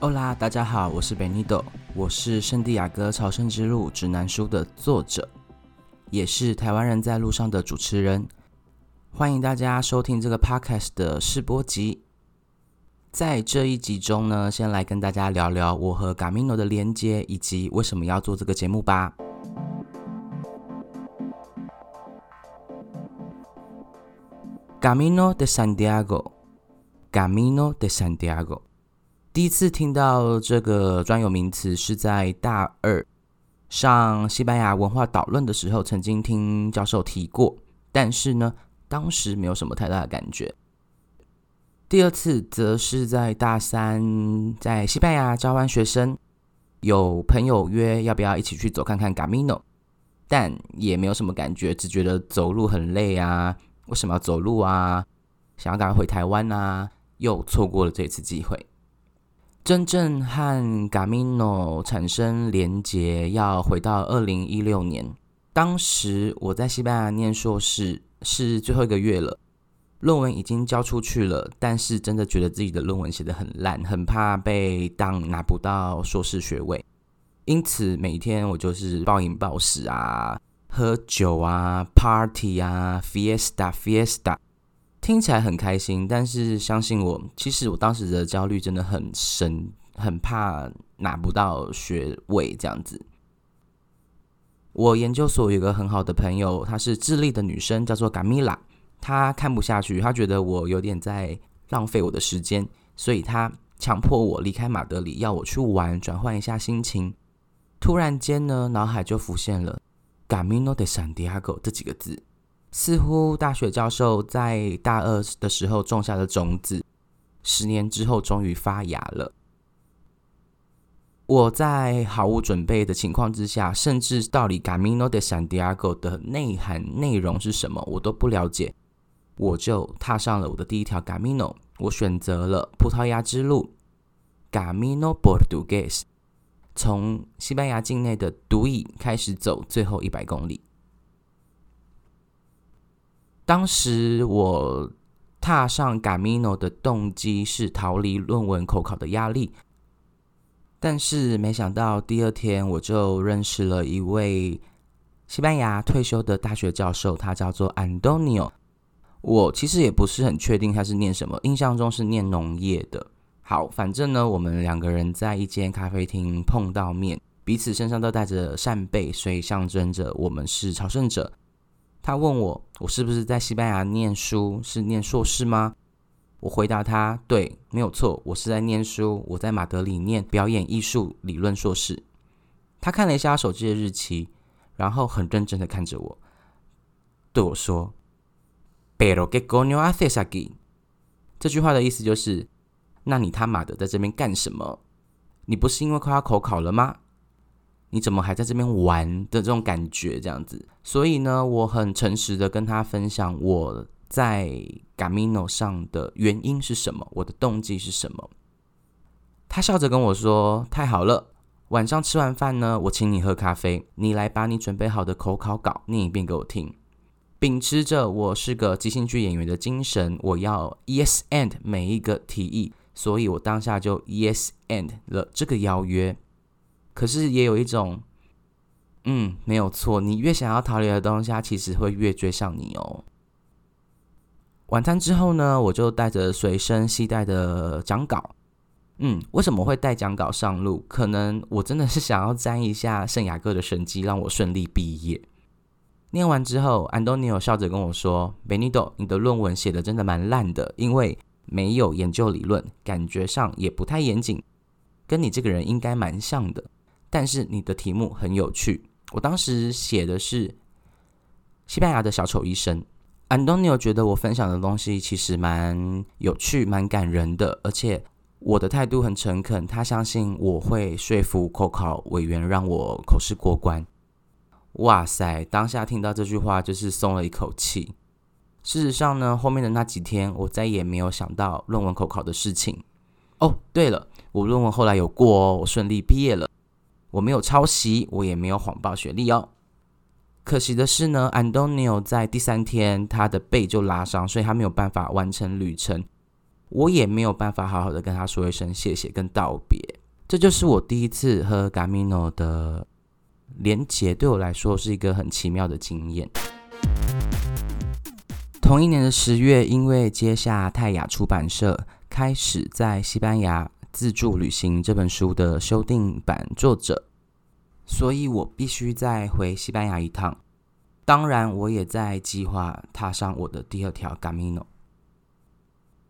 欧拉，大家好，我是 Benito，我是《圣地亚哥朝圣之路指南书》的作者，也是台湾人在路上的主持人。欢迎大家收听这个 Podcast 的试播集。在这一集中呢，先来跟大家聊聊我和 Gamino 的连接，以及为什么要做这个节目吧。Gamino de Santiago，Gamino de Santiago。第一次听到这个专有名词是在大二上西班牙文化导论的时候，曾经听教授提过，但是呢，当时没有什么太大的感觉。第二次则是在大三，在西班牙交换学生，有朋友约要不要一起去走看看 Camino，但也没有什么感觉，只觉得走路很累啊，为什么要走路啊？想要赶快回台湾啊，又错过了这次机会。真正和 Gamino 产生连结，要回到二零一六年。当时我在西班牙念硕士，是最后一个月了，论文已经交出去了，但是真的觉得自己的论文写得很烂，很怕被当拿不到硕士学位。因此每天我就是暴饮暴食啊，喝酒啊，party 啊，fiesta fiesta。听起来很开心，但是相信我，其实我当时的焦虑真的很深，很怕拿不到学位这样子。我研究所有一个很好的朋友，她是智利的女生，叫做 Gamila。她看不下去，她觉得我有点在浪费我的时间，所以她强迫我离开马德里，要我去玩，转换一下心情。突然间呢，脑海就浮现了 “Gamino de Santiago” 这几个字。似乎大学教授在大二的时候种下的种子，十年之后终于发芽了。我在毫无准备的情况之下，甚至到底 Camino de Santiago 的内涵内容是什么，我都不了解，我就踏上了我的第一条 Camino。我选择了葡萄牙之路 Camino Portugues，从西班牙境内的独乙开始走最后一百公里。当时我踏上 Gamino 的动机是逃离论文口考的压力，但是没想到第二天我就认识了一位西班牙退休的大学教授，他叫做 Antonio。我其实也不是很确定他是念什么，印象中是念农业的。好，反正呢，我们两个人在一间咖啡厅碰到面，彼此身上都带着扇贝，所以象征着我们是朝圣者。他问我，我是不是在西班牙念书？是念硕士吗？我回答他，对，没有错，我是在念书。我在马德里念表演艺术理论硕士。他看了一下手机的日期，然后很认真的看着我，对我说：“Pero qué coño haces aquí？” 这句话的意思就是，那你他妈的在这边干什么？你不是因为快要口考了吗？你怎么还在这边玩的这种感觉，这样子，所以呢，我很诚实的跟他分享我在 Gamino 上的原因是什么，我的动机是什么。他笑着跟我说：“太好了，晚上吃完饭呢，我请你喝咖啡，你来把你准备好的口考稿念一遍给我听。”秉持着我是个即兴剧演员的精神，我要 yes and 每一个提议，所以我当下就 yes and 了这个邀约。可是也有一种，嗯，没有错。你越想要逃离的东西，它其实会越追上你哦。晚餐之后呢，我就带着随身携带的讲稿。嗯，为什么会带讲稿上路？可能我真的是想要沾一下圣雅各的神迹，让我顺利毕业。念完之后，安东尼奥笑着跟我说：“Benito，你的论文写的真的蛮烂的，因为没有研究理论，感觉上也不太严谨，跟你这个人应该蛮像的。”但是你的题目很有趣，我当时写的是西班牙的小丑医生。安东尼奥觉得我分享的东西其实蛮有趣、蛮感人的，而且我的态度很诚恳，他相信我会说服口考委员让我口试过关。哇塞！当下听到这句话就是松了一口气。事实上呢，后面的那几天我再也没有想到论文口考的事情。哦，对了，我论文后来有过哦，我顺利毕业了。我没有抄袭，我也没有谎报学历哦。可惜的是呢，安东尼奥在第三天他的背就拉伤，所以他没有办法完成旅程。我也没有办法好好的跟他说一声谢谢跟道别。这就是我第一次和 Gamino 的连结，对我来说是一个很奇妙的经验。同一年的十月，因为接下泰雅出版社开始在西班牙自助旅行这本书的修订版作者，所以我必须再回西班牙一趟。当然，我也在计划踏上我的第二条 Gamino。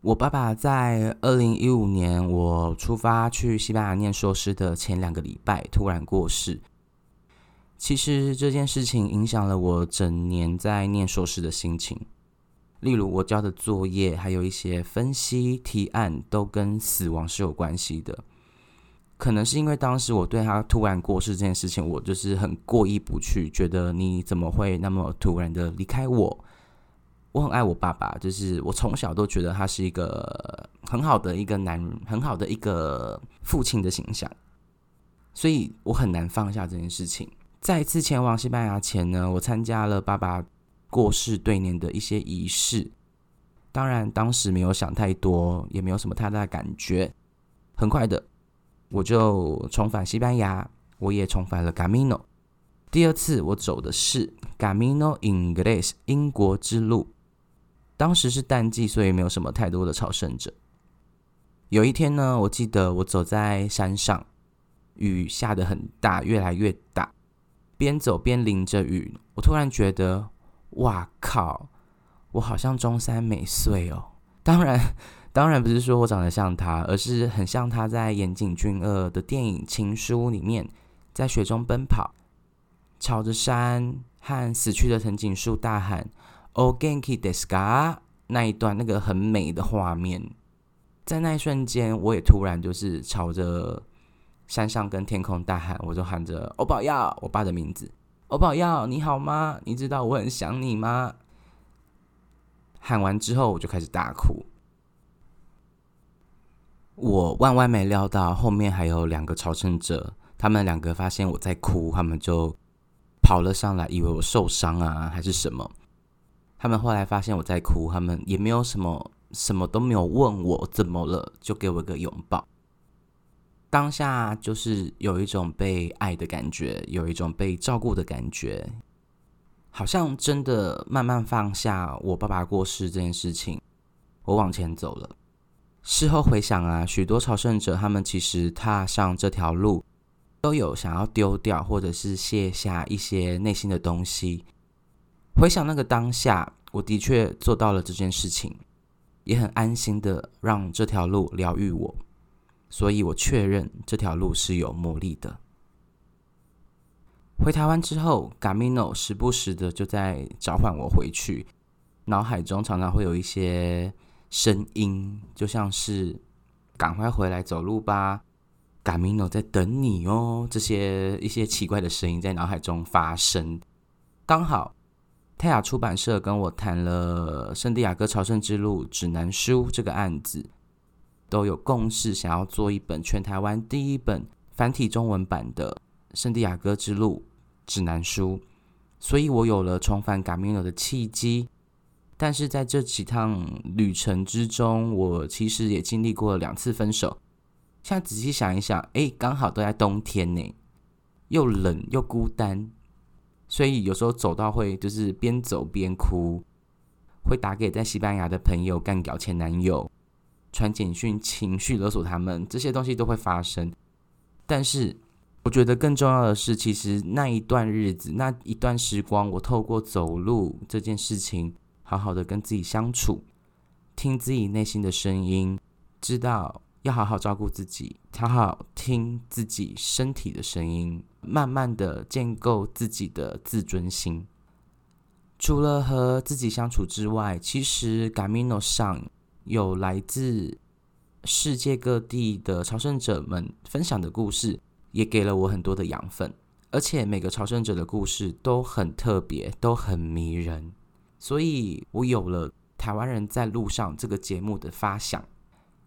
我爸爸在二零一五年我出发去西班牙念硕士的前两个礼拜突然过世。其实这件事情影响了我整年在念硕士的心情。例如，我交的作业，还有一些分析提案，都跟死亡是有关系的。可能是因为当时我对他突然过世这件事情，我就是很过意不去，觉得你怎么会那么突然的离开我？我很爱我爸爸，就是我从小都觉得他是一个很好的一个男人，很好的一个父亲的形象，所以我很难放下这件事情。再次前往西班牙前呢，我参加了爸爸。过世对年的一些仪式，当然当时没有想太多，也没有什么太大的感觉。很快的，我就重返西班牙，我也重返了 Camino。第二次我走的是 Camino Ingles 英国之路。当时是淡季，所以没有什么太多的朝圣者。有一天呢，我记得我走在山上，雨下得很大，越来越大，边走边淋着雨，我突然觉得。哇靠！我好像中山美穗哦。当然，当然不是说我长得像他，而是很像他在岩井俊二的电影《情书》里面，在雪中奔跑，朝着山和死去的藤井树大喊 “O Genki Deska” 那一段那个很美的画面。在那一瞬间，我也突然就是朝着山上跟天空大喊，我就喊着“欧宝耀”我爸的名字。欧宝耀，你好吗？你知道我很想你吗？喊完之后，我就开始大哭。我万万没料到，后面还有两个朝圣者，他们两个发现我在哭，他们就跑了上来，以为我受伤啊，还是什么。他们后来发现我在哭，他们也没有什么，什么都没有问我怎么了，就给我一个拥抱。当下就是有一种被爱的感觉，有一种被照顾的感觉，好像真的慢慢放下我爸爸过世这件事情，我往前走了。事后回想啊，许多朝圣者他们其实踏上这条路，都有想要丢掉或者是卸下一些内心的东西。回想那个当下，我的确做到了这件事情，也很安心的让这条路疗愈我。所以我确认这条路是有魔力的。回台湾之后，Gamino 时不时的就在召唤我回去，脑海中常常会有一些声音，就像是“赶快回来走路吧，Gamino 在等你哦”这些一些奇怪的声音在脑海中发生。刚好泰雅出版社跟我谈了《圣地亚哥朝圣之路指南书》这个案子。都有共识，想要做一本全台湾第一本繁体中文版的《圣地亚哥之路指南书》，所以我有了重返 Gamino 的契机。但是在这几趟旅程之中，我其实也经历过了两次分手。现在仔细想一想，哎，刚好都在冬天呢，又冷又孤单，所以有时候走到会就是边走边哭，会打给在西班牙的朋友干掉前男友。传简讯、情绪勒索他们，这些东西都会发生。但是，我觉得更重要的是，其实那一段日子、那一段时光，我透过走路这件事情，好好的跟自己相处，听自己内心的声音，知道要好好照顾自己，好好听自己身体的声音，慢慢的建构自己的自尊心。除了和自己相处之外，其实 Gamino 上。有来自世界各地的朝圣者们分享的故事，也给了我很多的养分。而且每个朝圣者的故事都很特别，都很迷人。所以我有了《台湾人在路上》这个节目的发想，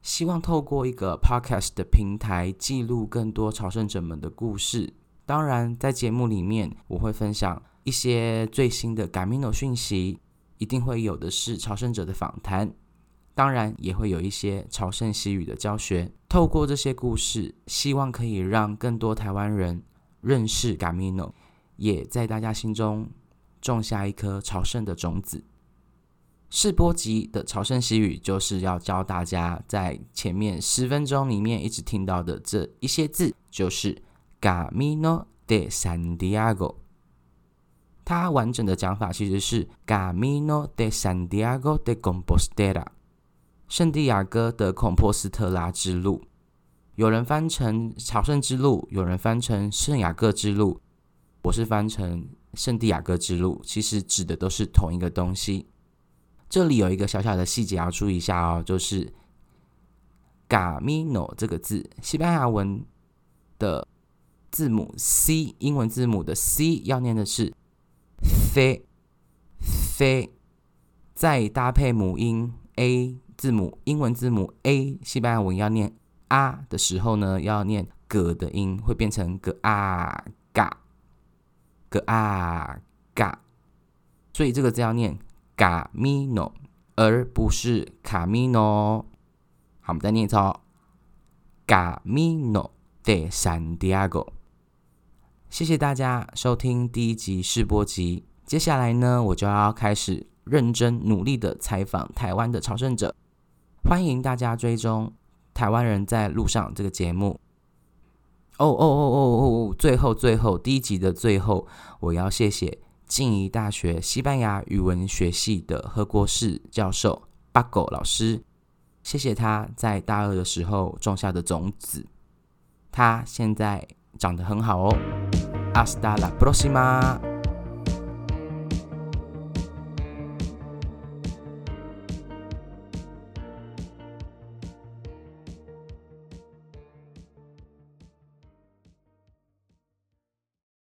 希望透过一个 podcast 的平台，记录更多朝圣者们的故事。当然，在节目里面，我会分享一些最新的 Gamino 讯息，一定会有的是朝圣者的访谈。当然也会有一些朝圣西语的教学。透过这些故事，希望可以让更多台湾人认识 Gamino，也在大家心中种下一颗朝圣的种子。试播集的朝圣西语就是要教大家在前面十分钟里面一直听到的这一些字，就是 Gamino de Santiago。它完整的讲法其实是 Camino de Santiago de Compostela，圣地亚哥的孔波斯特拉之路。有人翻成朝圣之路，有人翻成圣雅各之路，我是翻成圣地亚哥之路，其实指的都是同一个东西。这里有一个小小的细节要注意一下哦，就是 Camino 这个字，西班牙文的字母 C，英文字母的 C 要念的是。飞飞，再搭配母音 a 字母，英文字母 a，西班牙文要念啊的时候呢，要念格的音，会变成格啊嘎，格啊嘎，所以这个字要念 camino，而不是 camino。好，我们再念一次哦，camino de Santiago。谢谢大家收听第一集试播集。接下来呢，我就要开始认真努力的采访台湾的朝圣者。欢迎大家追踪《台湾人在路上》这个节目。哦哦哦哦哦！最后最后，第一集的最后，我要谢谢静宜大学西班牙语文学系的何国士教授巴狗老师。谢谢他在大二的时候种下的种子，他现在长得很好哦。Hasta la próxima.